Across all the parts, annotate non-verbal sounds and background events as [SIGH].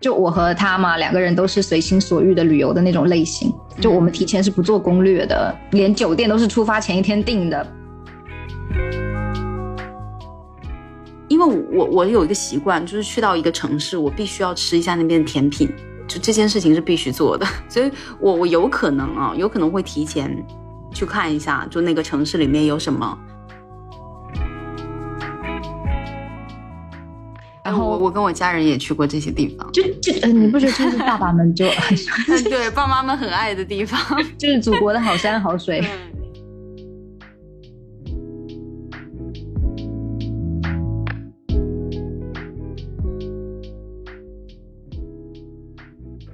就我和他嘛，两个人都是随心所欲的旅游的那种类型。就我们提前是不做攻略的，连酒店都是出发前一天订的。因为我我有一个习惯，就是去到一个城市，我必须要吃一下那边的甜品，就这件事情是必须做的。[LAUGHS] 所以我我有可能啊，有可能会提前去看一下，就那个城市里面有什么。然后我我跟我家人也去过这些地方，就就呃，你不觉得这是爸爸们就很 [LAUGHS] [LAUGHS] 对爸妈们很爱的地方，就是祖国的好山好水。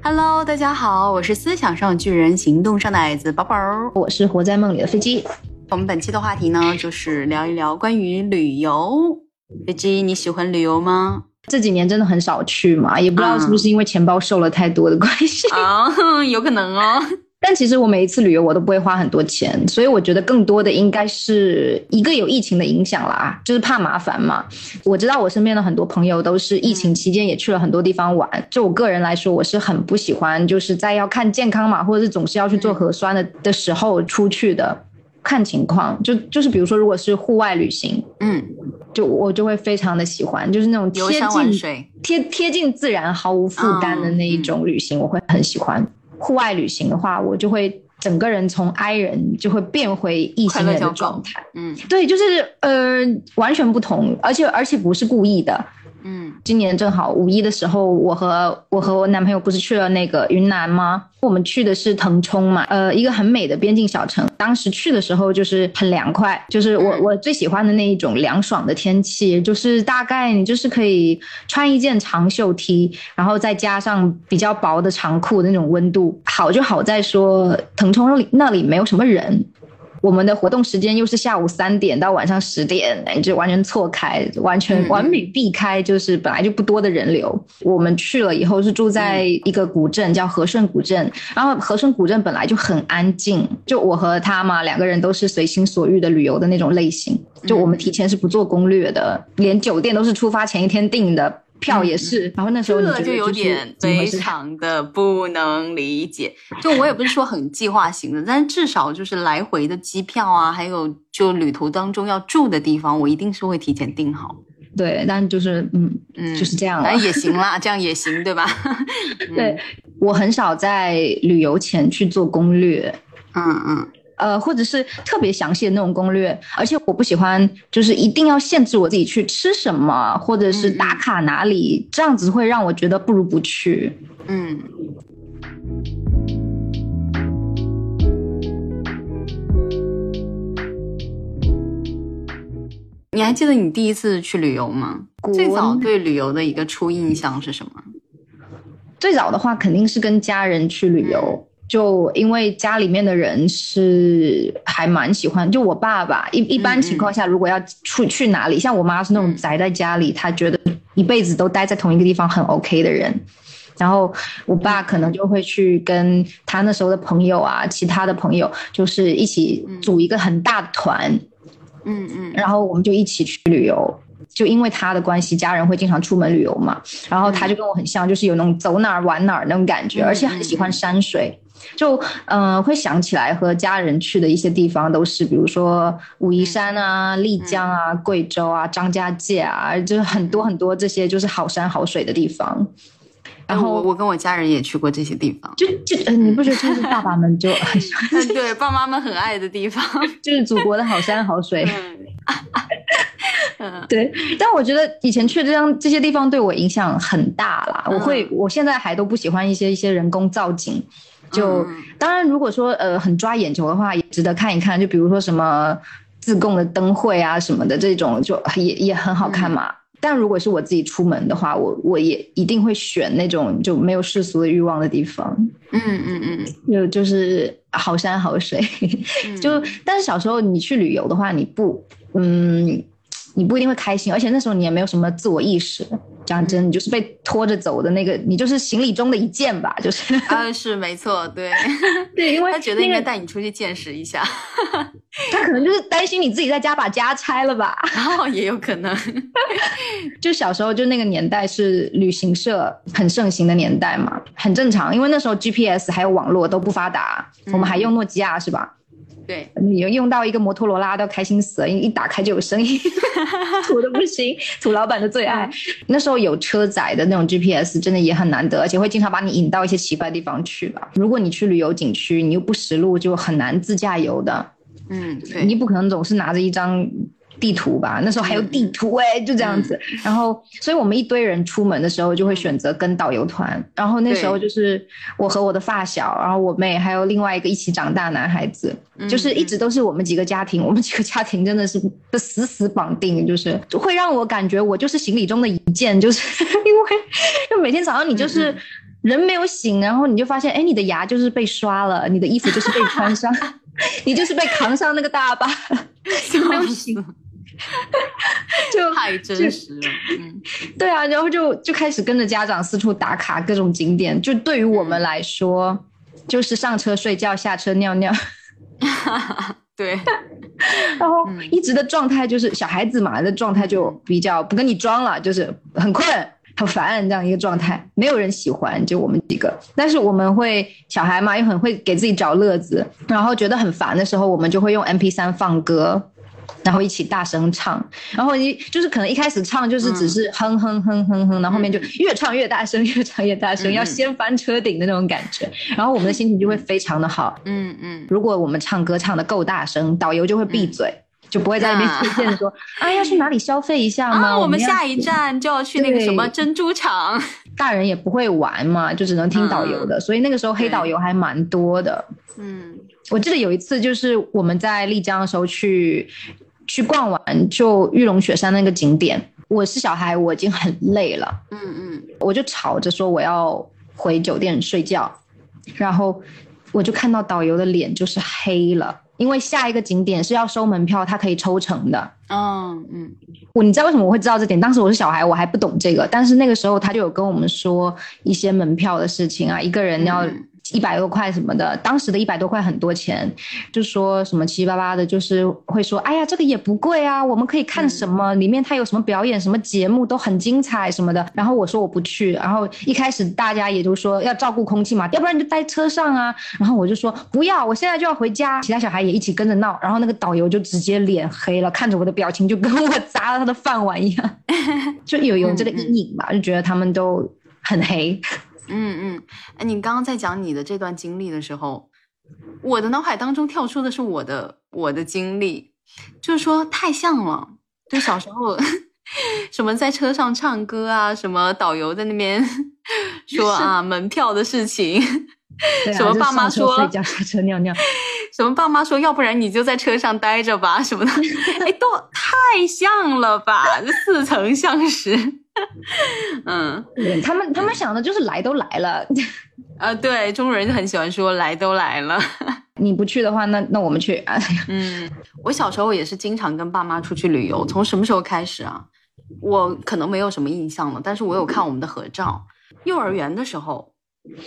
Hello，大家好，我是思想上巨人，行动上的矮子宝宝，我是活在梦里的飞机。我们本期的话题呢，就是聊一聊关于旅游。飞机，你喜欢旅游吗？这几年真的很少去嘛，也不知道是不是因为钱包瘦了太多的关系啊，有可能哦。但其实我每一次旅游我都不会花很多钱，所以我觉得更多的应该是一个有疫情的影响啦，就是怕麻烦嘛。我知道我身边的很多朋友都是疫情期间也去了很多地方玩，就我个人来说，我是很不喜欢就是在要看健康码或者是总是要去做核酸的的时候出去的。看情况，就就是比如说，如果是户外旅行，嗯，就我就会非常的喜欢，就是那种贴近贴贴近自然、毫无负担的那一种旅行，我会很喜欢。户外旅行的话，我就会整个人从 I 人就会变回异性人的状态，嗯，对，就是呃完全不同，而且而且不是故意的。嗯，今年正好五一的时候，我和我和我男朋友不是去了那个云南吗？我们去的是腾冲嘛，呃，一个很美的边境小城。当时去的时候就是很凉快，就是我我最喜欢的那一种凉爽的天气，就是大概你就是可以穿一件长袖 T，然后再加上比较薄的长裤的那种温度。好就好在说腾冲那里那里没有什么人。我们的活动时间又是下午三点到晚上十点，就完全错开，完全完美避开，就是本来就不多的人流。我们去了以后是住在一个古镇，叫和顺古镇。然后和顺古镇本来就很安静，就我和他嘛，两个人都是随心所欲的旅游的那种类型。就我们提前是不做攻略的，连酒店都是出发前一天订的。票也是，然后那时候这就有点非常的不能理解。就我也不是说很计划型的，但是至少就是来回的机票啊，还有就旅途当中要住的地方，我一定是会提前订好。对，但就是嗯嗯，就是这样了，也行啦，这样也行，对吧？[LAUGHS] 对我很少在旅游前去做攻略。嗯嗯。呃，或者是特别详细的那种攻略，而且我不喜欢，就是一定要限制我自己去吃什么，或者是打卡哪里，这样子会让我觉得不如不去。嗯。你还记得你第一次去旅游吗？最早对旅游的一个初印象是什么？最早的话肯定是跟家人去旅游。就因为家里面的人是还蛮喜欢，就我爸爸一一般情况下，如果要出去哪里，像我妈是那种宅在家里，她觉得一辈子都待在同一个地方很 OK 的人。然后我爸可能就会去跟他那时候的朋友啊，其他的朋友，就是一起组一个很大的团，嗯嗯，然后我们就一起去旅游。就因为他的关系，家人会经常出门旅游嘛，然后他就跟我很像，就是有那种走哪儿玩哪儿那种感觉，而且很喜欢山水。就嗯，会想起来和家人去的一些地方，都是比如说武夷山啊、丽江啊、贵州啊、张家界啊，就是很多很多这些就是好山好水的地方。然后我跟我家人也去过这些地方，就就你不觉得就是爸爸们就很对爸妈们很爱的地方，[LAUGHS] 就是祖国的好山好水。对，但我觉得以前去这样这些地方对我影响很大啦。我会，我现在还都不喜欢一些一些人工造景。就当然，如果说呃很抓眼球的话，也值得看一看。就比如说什么自贡的灯会啊什么的这种，就也也很好看嘛。但如果是我自己出门的话，我我也一定会选那种就没有世俗的欲望的地方。嗯嗯嗯，就就是好山好水。[LAUGHS] 就但是小时候你去旅游的话，你不嗯。你不一定会开心，而且那时候你也没有什么自我意识。讲真，你就是被拖着走的那个，你就是行李中的一件吧，就是。啊，是没错，对。[LAUGHS] 对，因为他觉得应该带你出去见识一下，[LAUGHS] 他可能就是担心你自己在家把家拆了吧，然后也有可能，[LAUGHS] 就小时候就那个年代是旅行社很盛行的年代嘛，很正常，因为那时候 GPS 还有网络都不发达，我们还用诺基亚是吧？对，你用到一个摩托罗拉都开心死了，一一打开就有声音，[LAUGHS] 土的不行，[LAUGHS] 土老板的最爱。那时候有车载的那种 GPS，真的也很难得，而且会经常把你引到一些奇怪的地方去吧。如果你去旅游景区，你又不识路，就很难自驾游的。嗯，你不可能总是拿着一张。地图吧，那时候还有地图哎，就这样子。然后，所以我们一堆人出门的时候就会选择跟导游团。然后那时候就是我和我的发小，然后我妹还有另外一个一起长大男孩子，就是一直都是我们几个家庭。我们几个家庭真的是被死死绑定，就是会让我感觉我就是行李中的一件，就是 [LAUGHS] 因为就每天早上你就是人没有醒，然后你就发现哎，你的牙就是被刷了，你的衣服就是被穿上，[LAUGHS] 你就是被扛上那个大巴，[LAUGHS] 没有醒。[LAUGHS] 就太真实了，嗯，[LAUGHS] 对啊，然后就就开始跟着家长四处打卡各种景点。就对于我们来说，就是上车睡觉，下车尿尿。[LAUGHS] 对，然后一直的状态就是小孩子嘛的状态就比较不跟你装了，就是很困、很烦这样一个状态，没有人喜欢，就我们几个。但是我们会小孩嘛，又很会给自己找乐子，然后觉得很烦的时候，我们就会用 M P 三放歌。然后一起大声唱，然后一就是可能一开始唱就是只是哼哼哼哼哼，然后后面就越唱越大声，越唱越大声，要掀翻车顶的那种感觉。然后我们的心情就会非常的好。嗯嗯。如果我们唱歌唱的够大声，导游就会闭嘴，就不会在那边出现说啊 [LAUGHS] 要去哪里消费一下吗？我们下一站就要去那个什么珍珠厂。大人也不会玩嘛，就只能听导游的。所以那个时候黑导游还蛮多的。嗯，我记得有一次就是我们在丽江的时候去。去逛完就玉龙雪山那个景点，我是小孩，我已经很累了。嗯嗯，我就吵着说我要回酒店睡觉，然后我就看到导游的脸就是黑了，因为下一个景点是要收门票，他可以抽成的。嗯嗯，我你知道为什么我会知道这点？当时我是小孩，我还不懂这个，但是那个时候他就有跟我们说一些门票的事情啊，一个人要。一百多块什么的，当时的一百多块很多钱，就说什么七七八八的，就是会说，哎呀，这个也不贵啊，我们可以看什么，里面它有什么表演，什么节目都很精彩什么的。然后我说我不去，然后一开始大家也就说要照顾空气嘛，要不然你就待车上啊。然后我就说不要，我现在就要回家。其他小孩也一起跟着闹，然后那个导游就直接脸黑了，看着我的表情就跟我砸了他的饭碗一样，[LAUGHS] 就有有这个阴影吧，就觉得他们都很黑。嗯嗯，哎，你刚刚在讲你的这段经历的时候，我的脑海当中跳出的是我的我的经历，就是说太像了，就小时候 [LAUGHS] 什么在车上唱歌啊，什么导游在那边 [LAUGHS] 说啊门票的事情，[LAUGHS] 什么爸妈说睡觉下车尿尿，什么爸妈说要不然你就在车上待着吧什么的，哎，都太像了吧，似曾相识。嗯，他们他们想的就是来都来了，[LAUGHS] 啊，对，中国人就很喜欢说来都来了。[LAUGHS] 你不去的话，那那我们去。[LAUGHS] 嗯，我小时候也是经常跟爸妈出去旅游。从什么时候开始啊？我可能没有什么印象了，但是我有看我们的合照。幼儿园的时候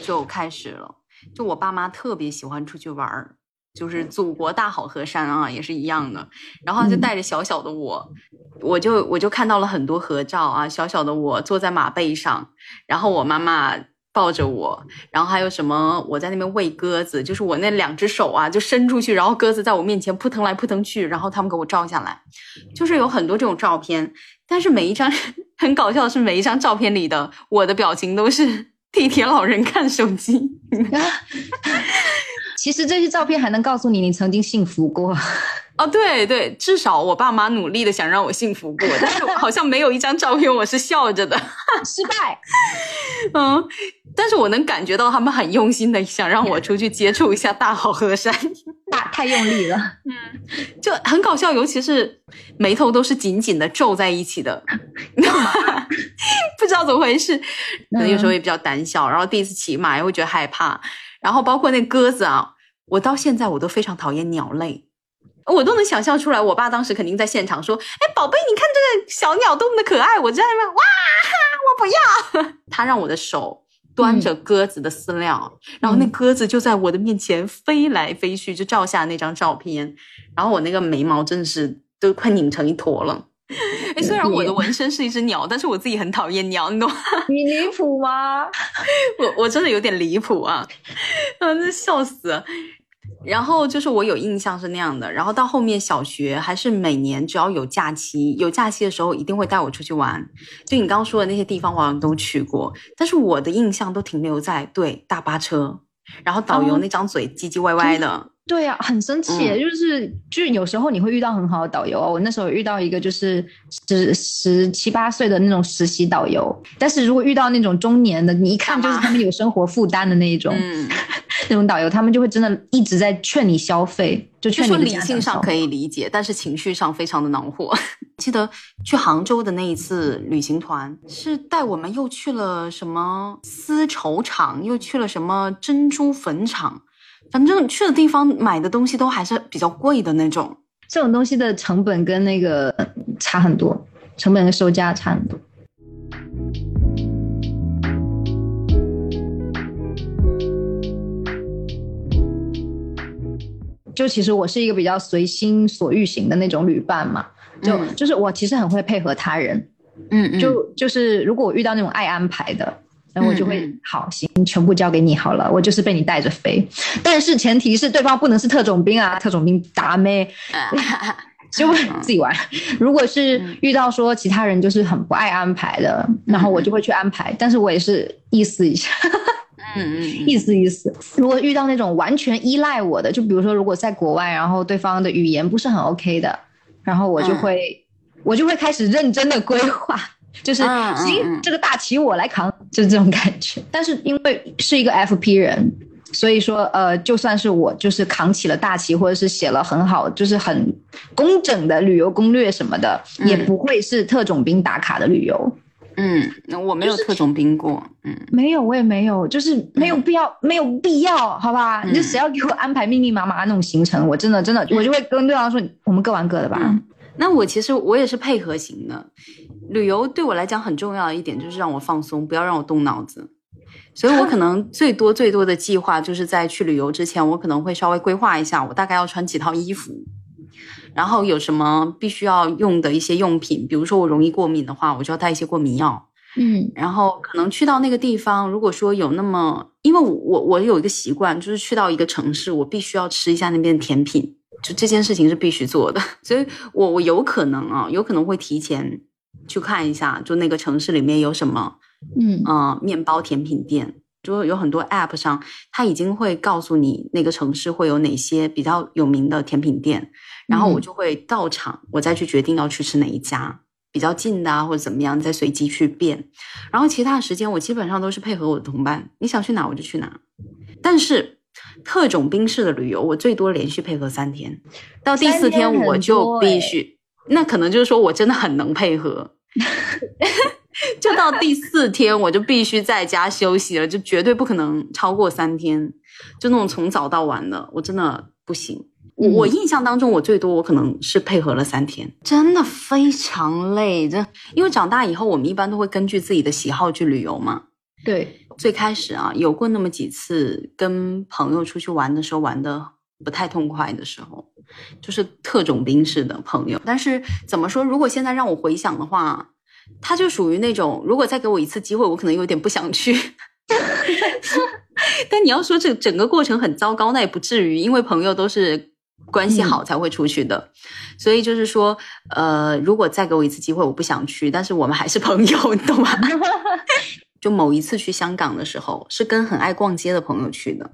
就开始了，就我爸妈特别喜欢出去玩儿。就是祖国大好河山啊，也是一样的。然后就带着小小的我，我就我就看到了很多合照啊，小小的我坐在马背上，然后我妈妈抱着我，然后还有什么我在那边喂鸽子，就是我那两只手啊就伸出去，然后鸽子在我面前扑腾来扑腾去，然后他们给我照下来，就是有很多这种照片。但是每一张 [LAUGHS] 很搞笑的是，每一张照片里的我的表情都是 [LAUGHS] 地铁老人看手机。[LAUGHS] 其实这些照片还能告诉你，你曾经幸福过。哦，对对，至少我爸妈努力的想让我幸福过，[LAUGHS] 但是好像没有一张照片我是笑着的。失败。[LAUGHS] 嗯，但是我能感觉到他们很用心的想让我出去接触一下大好河山。[LAUGHS] 大太用力了。嗯，就很搞笑，尤其是眉头都是紧紧的皱在一起的。不知道怎么回事，可能有时候也比较胆小，然后第一次骑马也会觉得害怕。然后包括那鸽子啊，我到现在我都非常讨厌鸟类。我都能想象出来，我爸当时肯定在现场说：“哎，宝贝，你看这个小鸟多么的可爱！”我在那边哇，我不要。他让我的手端着鸽子的饲料，然后那鸽子就在我的面前飞来飞去，就照下那张照片。然后我那个眉毛真的是都快拧成一坨了。[LAUGHS] 哎，虽然我的纹身是一只鸟，但是我自己很讨厌鸟，你懂吗？[LAUGHS] 你离谱吗？[LAUGHS] 我我真的有点离谱啊！啊，那笑死。然后就是我有印象是那样的，然后到后面小学还是每年只要有假期，有假期的时候一定会带我出去玩。就你刚刚说的那些地方，我好像都去过，但是我的印象都停留在对大巴车，然后导游那张嘴唧唧歪歪的。对呀，很生气，就是就是有时候你会遇到很好的导游，我那时候遇到一个就是十十七八岁的那种实习导游，但是如果遇到那种中年的，你一看就是他们有生活负担的那一种，[LAUGHS] 那种导游，他们就会真的一直在劝你消费，就劝你。理性上可以理解，但是情绪上非常的恼火。[LAUGHS] 记得去杭州的那一次旅行团，是带我们又去了什么丝绸厂，又去了什么珍珠粉厂。反正去的地方买的东西都还是比较贵的那种，这种东西的成本跟那个差很多，成本跟售价差很多。就其实我是一个比较随心所欲型的那种旅伴嘛，就就是我其实很会配合他人，嗯嗯，就就是如果我遇到那种爱安排的。然后我就会好行，全部交给你好了，我就是被你带着飞，但是前提是对方不能是特种兵啊，特种兵打妹，就自己玩。如果是遇到说其他人就是很不爱安排的，然后我就会去安排，但是我也是意思一下，嗯嗯，[LAUGHS] 意思意思。如果遇到那种完全依赖我的，就比如说如果在国外，然后对方的语言不是很 OK 的，然后我就会我就会开始认真的规划。就是行，这个大旗我来扛，就是这种感觉。但是因为是一个 FP 人，所以说呃，就算是我就是扛起了大旗，或者是写了很好，就是很工整的旅游攻略什么的，也不会是特种兵打卡的旅游。嗯，那我没有特种兵过。嗯，没有，我也没有，就是没有必要，没有必要，好吧？你就谁要给我安排密密麻麻那种行程，我真的真的，我就会跟对方说，我们各玩各的吧。那我其实我也是配合型的。旅游对我来讲很重要的一点就是让我放松，不要让我动脑子。所以我可能 [LAUGHS] 最多最多的计划就是在去旅游之前，我可能会稍微规划一下，我大概要穿几套衣服，然后有什么必须要用的一些用品，比如说我容易过敏的话，我就要带一些过敏药。嗯，然后可能去到那个地方，如果说有那么，因为我我有一个习惯，就是去到一个城市，我必须要吃一下那边的甜品，就这件事情是必须做的。[LAUGHS] 所以我我有可能啊，有可能会提前。去看一下，就那个城市里面有什么，嗯啊，面包甜品店，就有很多 App 上，它已经会告诉你那个城市会有哪些比较有名的甜品店，然后我就会到场，我再去决定要去吃哪一家比较近的啊，或者怎么样，再随机去变。然后其他的时间，我基本上都是配合我的同伴，你想去哪我就去哪。但是特种兵式的旅游，我最多连续配合三天，到第四天我就必须，那可能就是说我真的很能配合。[LAUGHS] 就到第四天，我就必须在家休息了，就绝对不可能超过三天。就那种从早到晚的，我真的不行。我我印象当中，我最多我可能是配合了三天，真的非常累。这因为长大以后，我们一般都会根据自己的喜好去旅游嘛。对，最开始啊，有过那么几次跟朋友出去玩的时候，玩的不太痛快的时候。就是特种兵式的朋友，但是怎么说？如果现在让我回想的话，他就属于那种，如果再给我一次机会，我可能有点不想去。[LAUGHS] 但你要说这整个过程很糟糕，那也不至于，因为朋友都是关系好才会出去的。所以就是说，呃，如果再给我一次机会，我不想去，但是我们还是朋友，你懂吗？[LAUGHS] 就某一次去香港的时候，是跟很爱逛街的朋友去的。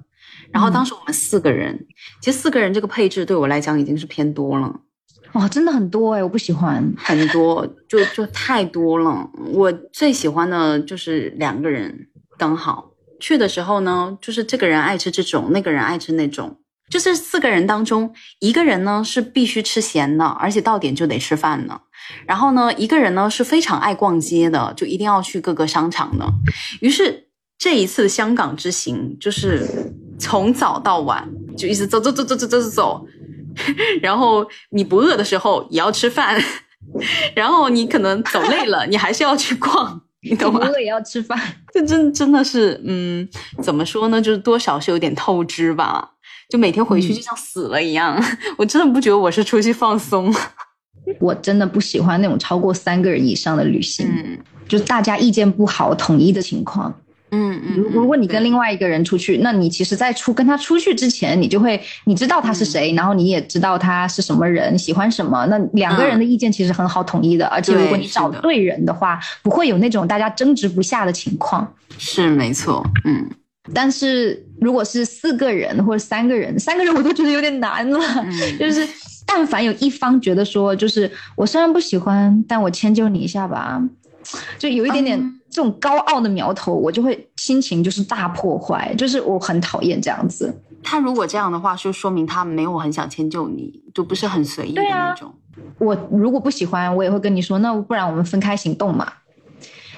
然后当时我们四个人，其实四个人这个配置对我来讲已经是偏多了。哇，真的很多哎，我不喜欢很多，就就太多了。我最喜欢的就是两个人刚好去的时候呢，就是这个人爱吃这种，那个人爱吃那种。就是四个人当中，一个人呢是必须吃咸的，而且到点就得吃饭呢。然后呢，一个人呢是非常爱逛街的，就一定要去各个商场呢。于是这一次香港之行，就是从早到晚就一直走走走走走走走。[LAUGHS] 然后你不饿的时候也要吃饭，然后你可能走累了，你还是要去逛，你懂吗？[LAUGHS] 不饿也要吃饭，这真真的是，嗯，怎么说呢？就是多少是有点透支吧。就每天回去就像死了一样，[LAUGHS] 我真的不觉得我是出去放松。[LAUGHS] 我真的不喜欢那种超过三个人以上的旅行，嗯就大家意见不好、统一的情况。嗯嗯，如如果你跟另外一个人出去，那你其实，在出跟他出去之前，你就会你知道他是谁，然后你也知道他是什么人，喜欢什么。那两个人的意见其实很好统一的，而且如果你找对人的话，不会有那种大家争执不下的情况。是没错，嗯但是如果是四个人或者三个人，三个人我都觉得有点难了。嗯，就是但凡有一方觉得说，就是我虽然不喜欢，但我迁就你一下吧，就有一点点嗯这种高傲的苗头，我就会心情就是大破坏，就是我很讨厌这样子。他如果这样的话，就说明他没有很想迁就你，就不是很随意的那种。我如果不喜欢，我也会跟你说，那不然我们分开行动嘛。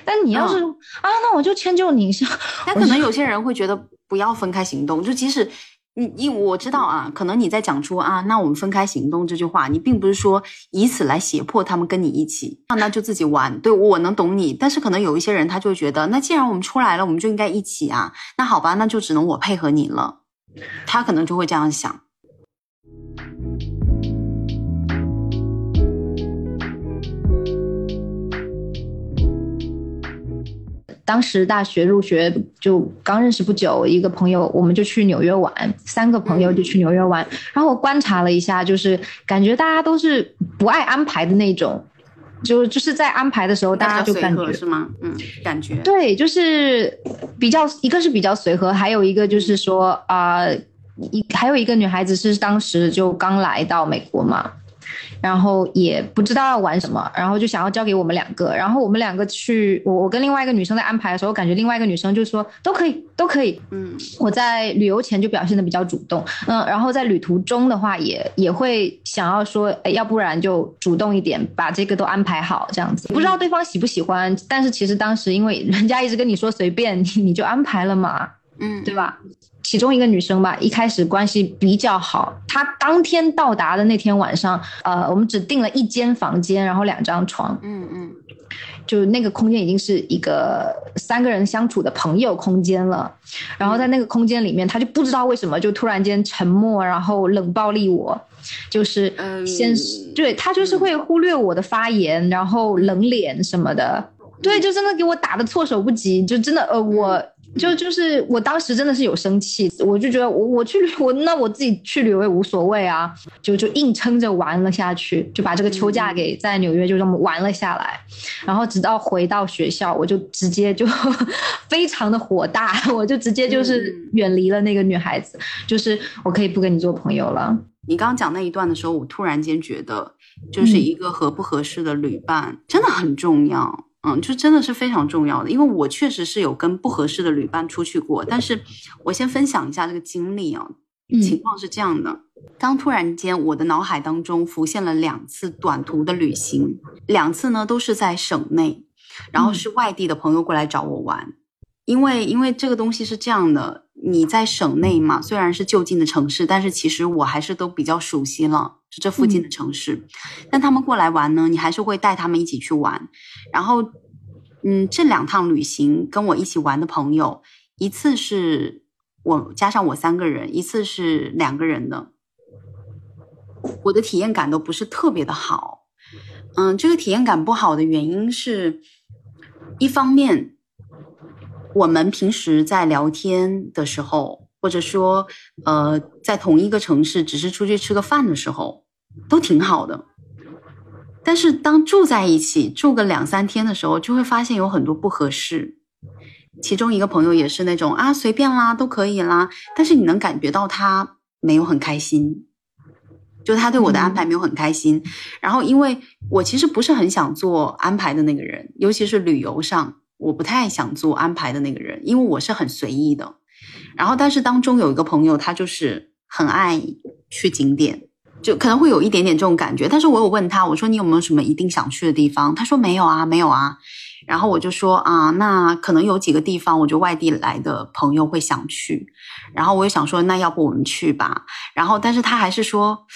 但你要是、嗯啊，那我就迁就你一下，[LAUGHS] 但可能有些人会觉得不要分开行动，就即使你你我知道啊，可能你在讲出啊，那我们分开行动这句话，你并不是说以此来胁迫他们跟你一起，那那就自己玩。对我能懂你，但是可能有一些人他就觉得，那既然我们出来了，我们就应该一起啊。那好吧，那就只能我配合你了。他可能就会这样想。当时大学入学就刚认识不久，一个朋友我们就去纽约玩，三个朋友就去纽约玩。然后我观察了一下，就是感觉大家都是不爱安排的那种，就就是在安排的时候，大家就感觉是吗？嗯，感觉对，就是比较一个是比较随和，还有一个就是说啊、呃一还有一个女孩子是当时就刚来到美国嘛，然后也不知道要玩什么，然后就想要交给我们两个，然后我们两个去，我我跟另外一个女生在安排的时候，我感觉另外一个女生就说都可以都可以，嗯我在旅游前就表现的比较主动，嗯，然后在旅途中的话也也会想要说，哎，要不然就主动一点，把这个都安排好，这样子。不知道对方喜不喜欢，但是其实当时因为人家一直跟你说随便，你你就安排了嘛，嗯，对吧？其中一个女生吧，一开始关系比较好，她当天到达的那天晚上，呃，我们只订了一间房间，然后两张床，嗯嗯。就那个空间已经是一个三个人相处的朋友空间了。然后在那个空间里面，她就不知道为什么就突然间沉默，然后冷暴力我，就是嗯。先、对他就是会忽略我的发言，然后冷脸什么的。对，就真的给我打的措手不及，就真的呃，我就就是我当时真的是有生气，我就觉得我我去旅我那我自己去旅游也无所谓啊，就就硬撑着玩了下去，就把这个秋假给在纽约就这么玩了下来，然后直到回到学校，我就直接就非常的火大，我就直接就是嗯远离了那个女孩子，就是我可以不跟你做朋友了。你刚刚讲那一段的时候，我突然间觉得，就是一个合不合适的旅伴真的很重要。嗯，就真的是非常重要的，因为我确实是有跟不合适的旅伴出去过，但是我先分享一下这个经历啊。情嗯况是这样的，当突然间我的脑海当中浮现了两次短途的旅行，两次呢都是在省内，然后是外地的朋友过来找我玩。因为因为这个东西是这样的，你在省内嘛，虽然是就近的城市，但是其实我还是都比较熟悉了，就这附近的城市。但他们过来玩呢，你还是会带他们一起去玩。然后，嗯，这两趟旅行跟我一起玩的朋友，一次是我加上我三个人，一次是两个人的。我的体验感都不是特别的好。嗯，这个体验感不好的原因是，一方面，我们平时在聊天的时候，或者说呃，在同一个城市只是出去吃个饭的时候，都挺好的。但是当住在一起住个两三天的时候，就会发现有很多不合适。其中一个朋友也是那种啊，随便啦，都可以啦，但是你能感觉到他没有很开心，就他对我的安排没有很开心。然后因为我其实不是很想做安排的那个人，尤其是旅游上，我不太想做安排的那个人，因为我是很随意的。然后但是当中有一个朋友，他就是很爱去景点。就可能会有一点点这种感觉，但是我有问他，我说你有没有什么一定想去的地方？他说没有啊，没有啊。然后我就说啊，那可能有几个地方，我觉得外地来的朋友会想去。然后我也想说，那要不我们去吧。然后但是他还是说，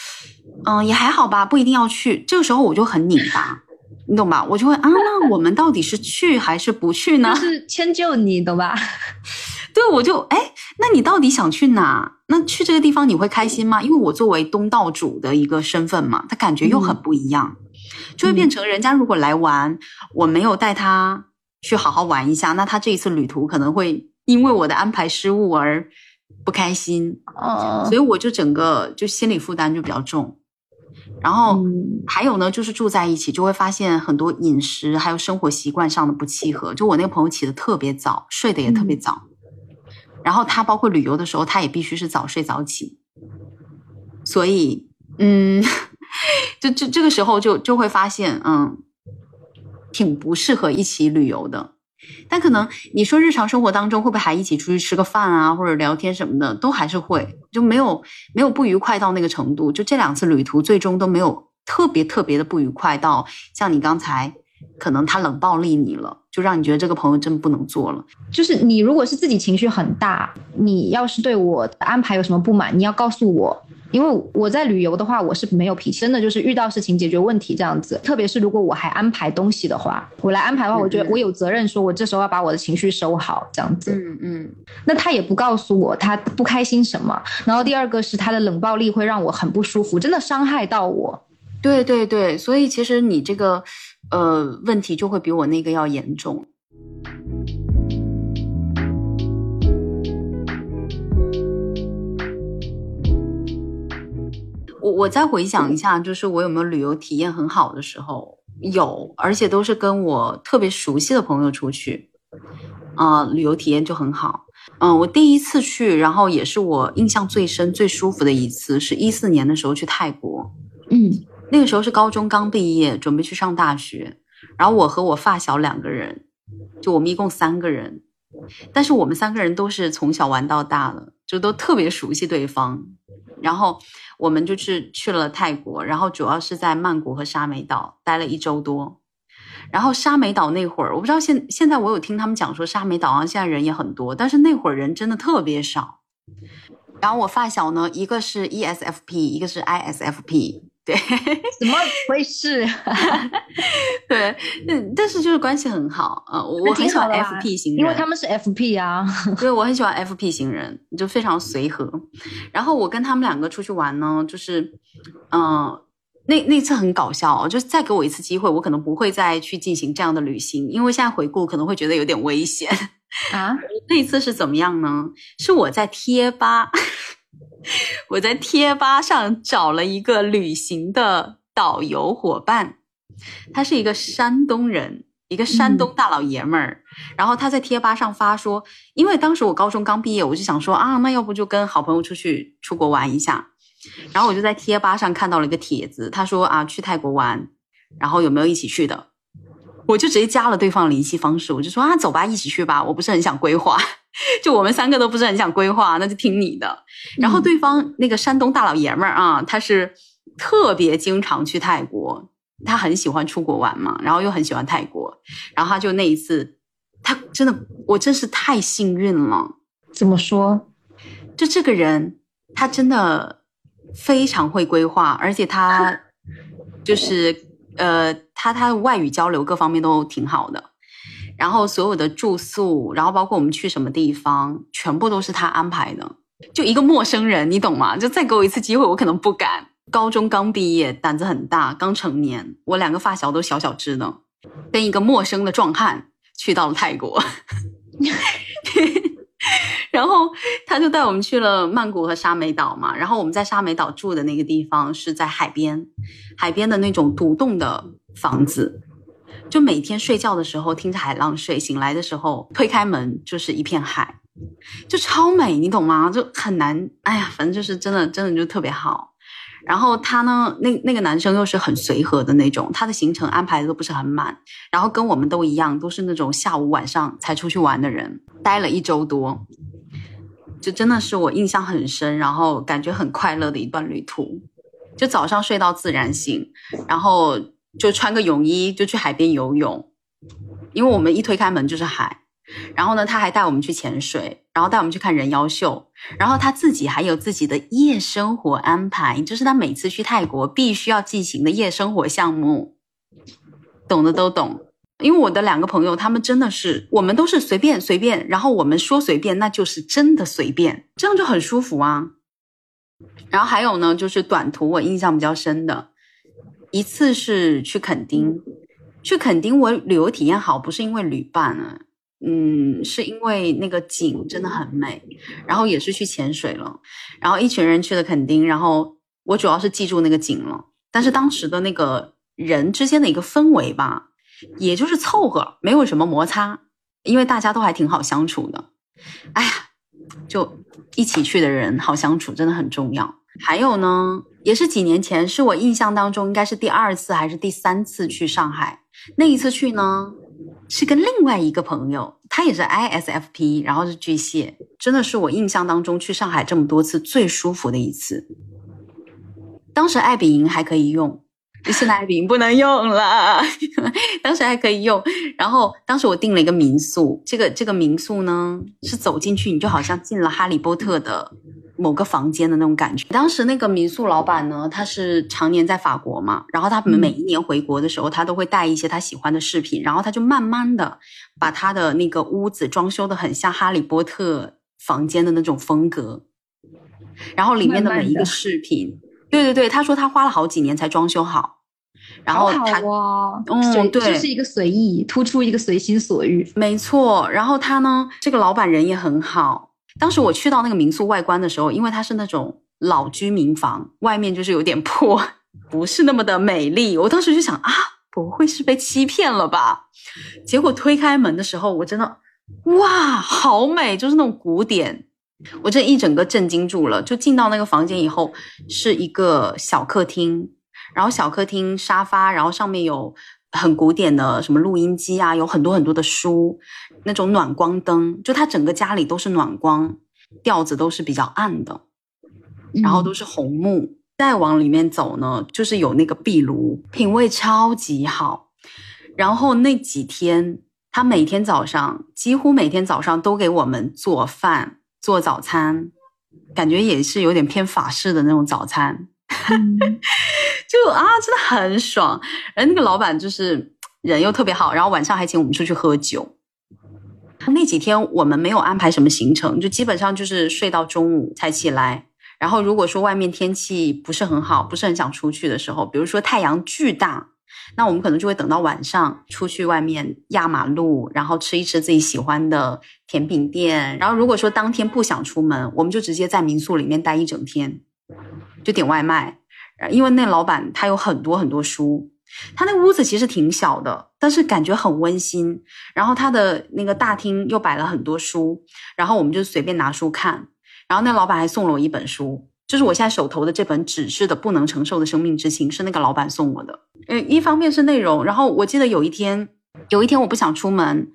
嗯，也还好吧，不一定要去。这个时候我就很拧巴，你懂吧？我就会啊，那我们到底是去还是不去呢？就是迁就你，懂吧？[LAUGHS] 对，我就哎，那你到底想去哪？那去这个地方你会开心吗？因为我作为东道主的一个身份嘛，他感觉又很不一样，就会变成人家如果来玩，我没有带他去好好玩一下，那他这一次旅途可能会因为我的安排失误而不开心。哦，所以我就整个就心理负担就比较重。然后还有呢，就是住在一起就会发现很多饮食还有生活习惯上的不契合。就我那个朋友起的特别早，睡得也特别早。然后他包括旅游的时候，他也必须是早睡早起，所以，嗯，[LAUGHS] 就这这个时候就就会发现，嗯，挺不适合一起旅游的。但可能你说日常生活当中会不会还一起出去吃个饭啊，或者聊天什么的，都还是会，就没有没有不愉快到那个程度。就这两次旅途最终都没有特别特别的不愉快到像你刚才。可能他冷暴力你了，就让你觉得这个朋友真不能做了。就是你如果是自己情绪很大，你要是对我的安排有什么不满，你要告诉我，因为我在旅游的话，我是没有脾气，真的就是遇到事情解决问题这样子。特别是如果我还安排东西的话，我来安排的话，我觉得我有责任说，我这时候要把我的情绪收好这样子。嗯嗯。那他也不告诉我他不开心什么，然后第二个是他的冷暴力会让我很不舒服，真的伤害到我。对对对，所以其实你这个。呃，问题就会比我那个要严重。我我再回想一下，就是我有没有旅游体验很好的时候？有，而且都是跟我特别熟悉的朋友出去，啊，旅游体验就很好。嗯，我第一次去，然后也是我印象最深、最舒服的一次，是一四年的时候去泰国。嗯。那个时候是高中刚毕业，准备去上大学，然后我和我发小两个人，就我们一共三个人，但是我们三个人都是从小玩到大的，就都特别熟悉对方。然后我们就去去了泰国，然后主要是在曼谷和沙美岛待了一周多。然后沙美岛那会儿，我不知道现现在我有听他们讲说沙美岛上现在人也很多，但是那会儿人真的特别少。然后我发小呢，一个是 ESFP，一个是 ISFP。对，怎么回事？[LAUGHS] 对，但但是就是关系很好，呃，我很喜欢 FP 型人，因为他们是 FP 啊，对，我很喜欢 FP 型人，就非常随和。然后我跟他们两个出去玩呢，就是，嗯，那那次很搞笑，就是再给我一次机会，我可能不会再去进行这样的旅行，因为现在回顾可能会觉得有点危险啊。[LAUGHS] 那一次是怎么样呢？是我在贴吧。我在贴吧上找了一个旅行的导游伙伴，他是一个山东人，一个山东大老爷们儿。然后他在贴吧上发说，因为当时我高中刚毕业，我就想说啊，那要不就跟好朋友出去出国玩一下。然后我就在贴吧上看到了一个帖子，他说啊，去泰国玩，然后有没有一起去的？我就直接加了对方联系方式，我就说啊，走吧，一起去吧。我不是很想规划。[LAUGHS] 就我们三个都不是很想规划，那就听你的。然后对方那个山东大老爷们儿啊，他是特别经常去泰国，他很喜欢出国玩嘛，然后又很喜欢泰国。然后他就那一次，他真的，我真是太幸运了。怎么说？就这个人，他真的非常会规划，而且他 [LAUGHS] 就是呃，他他的外语交流各方面都挺好的。然后所有的住宿，然后包括我们去什么地方，全部都是他安排的。就一个陌生人，你懂吗？就再给我一次机会，我可能不敢。高中刚毕业，胆子很大，刚成年，我两个发小都小小只的，跟一个陌生的壮汉去到了泰国。[LAUGHS] 然后他就带我们去了曼谷和沙美岛嘛。然后我们在沙美岛住的那个地方是在海边，海边的那种独栋的房子。就每天睡觉的时候听着海浪睡，醒来的时候推开门就是一片海，就超美，你懂吗？就很难，哎呀，反正就是真的，真的就特别好。然后他呢，那那个男生又是很随和的那种，他的行程安排的都不是很满，然后跟我们都一样，都是那种下午晚上才出去玩的人，待了一周多，就真的是我印象很深，然后感觉很快乐的一段旅途。就早上睡到自然醒，然后。就穿个泳衣就去海边游泳，因为我们一推开门就是海，然后呢，他还带我们去潜水，然后带我们去看人妖秀，然后他自己还有自己的夜生活安排，就是他每次去泰国必须要进行的夜生活项目，懂的都懂。因为我的两个朋友，他们真的是，我们都是随便随便，然后我们说随便，那就是真的随便，这样就很舒服啊。然后还有呢，就是短途我印象比较深的一次是去垦丁，去垦丁我旅游体验好，不是因为旅伴啊。嗯，是因为那个景真的很美，然后也是去潜水了，然后一群人去了垦丁，然后我主要是记住那个景了，但是当时的那个人之间的一个氛围吧，也就是凑合，没有什么摩擦，因为大家都还挺好相处的。哎呀，就一起去的人好相处真的很重要。还有呢，也是几年前，是我印象当中应该是第二次还是第三次去上海，那一次去呢。是跟另外一个朋友，他也是 ISFP，然后是巨蟹，真的是我印象当中去上海这么多次最舒服的一次。当时爱彼迎还可以用，现在爱彼迎不能用了，[LAUGHS] 当时还可以用。然后当时我订了一个民宿，这个这个民宿呢是走进去你就好像进了哈利波特的。某个房间的那种感觉。当时那个民宿老板呢，他是常年在法国嘛，然后他每一年回国的时候，他都会带一些他喜欢的饰品，然后他就慢慢的把他的那个屋子装修的很像哈利波特房间的那种风格，然后里面的每一个饰品，对对对，他说他花了好几年才装修好，然后他哇，嗯，对，就是一个随意，突出一个随心所欲，没错。然后他呢，这个老板人也很好。当时我去到那个民宿外观的时候，因为它是那种老居民房，外面就是有点破，不是那么的美丽。我当时就想啊，不会是被欺骗了吧？结果推开门的时候，我真的哇，好美，就是那种古典，我这一整个震惊住了。就进到那个房间以后，是一个小客厅，然后小客厅沙发，然后上面有。很古典的什么录音机啊，有很多很多的书，那种暖光灯，就他整个家里都是暖光，调子都是比较暗的，然后都是红木。再往里面走呢，就是有那个壁炉，品味超级好。然后那几天，他每天早上几乎每天早上都给我们做饭做早餐，感觉也是有点偏法式的那种早餐。[LAUGHS] 就啊，真的很爽。而那个老板就是人又特别好，然后晚上还请我们出去喝酒。那几天我们没有安排什么行程，就基本上就是睡到中午才起来。然后如果说外面天气不是很好，不是很想出去的时候，比如说太阳巨大，那我们可能就会等到晚上出去外面压马路，然后吃一吃自己喜欢的甜品店。然后如果说当天不想出门，我们就直接在民宿里面待一整天，就点外卖。因为那老板他有很多很多书，他那屋子其实挺小的，但是感觉很温馨。然后他的那个大厅又摆了很多书，然后我们就随便拿书看。然后那老板还送了我一本书，就是我现在手头的这本《纸质的不能承受的生命之情》，是那个老板送我的。嗯，一方面是内容，然后我记得有一天，有一天我不想出门，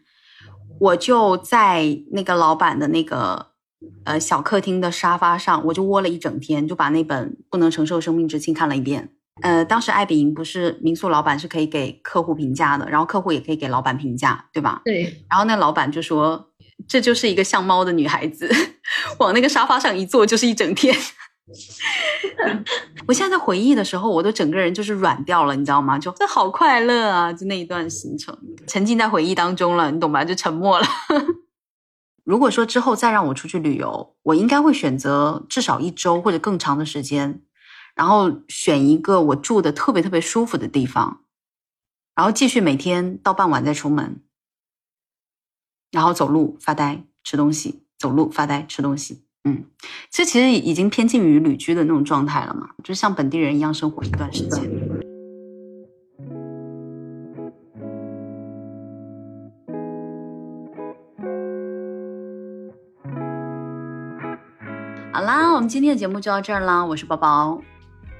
我就在那个老板的那个。呃，小客厅的沙发上，我就窝了一整天，就把那本《不能承受生命之轻》看了一遍。呃，当时爱彼迎不是民宿老板是可以给客户评价的，然后客户也可以给老板评价，对吧？对。然后那老板就说：“这就是一个像猫的女孩子，[LAUGHS] 往那个沙发上一坐就是一整天。”我现在在回忆的时候，我都整个人就是软掉了，你知道吗？就这好快乐啊！就那一段行程，沉浸在回忆当中了，你懂吧？就沉默了。如果说之后再让我出去旅游，我应该会选择至少一周或者更长的时间，然后选一个我住的特别特别舒服的地方，然后继续每天到傍晚再出门，然后走路发呆吃东西，走路发呆吃东西。嗯，这其实已经偏近于旅居的那种状态了嘛，就像本地人一样生活一段时间。我们今天的节目就到这儿啦。我是宝宝，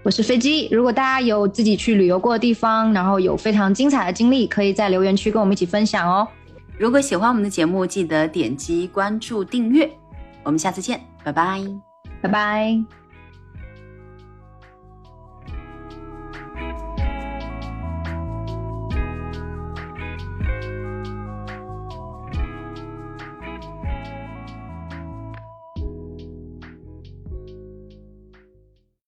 我是飞机。如果大家有自己去旅游过的地方，然后有非常精彩的经历，可以在留言区跟我们一起分享哦。如果喜欢我们的节目，记得点击关注订阅。我们下次见，拜拜，拜拜。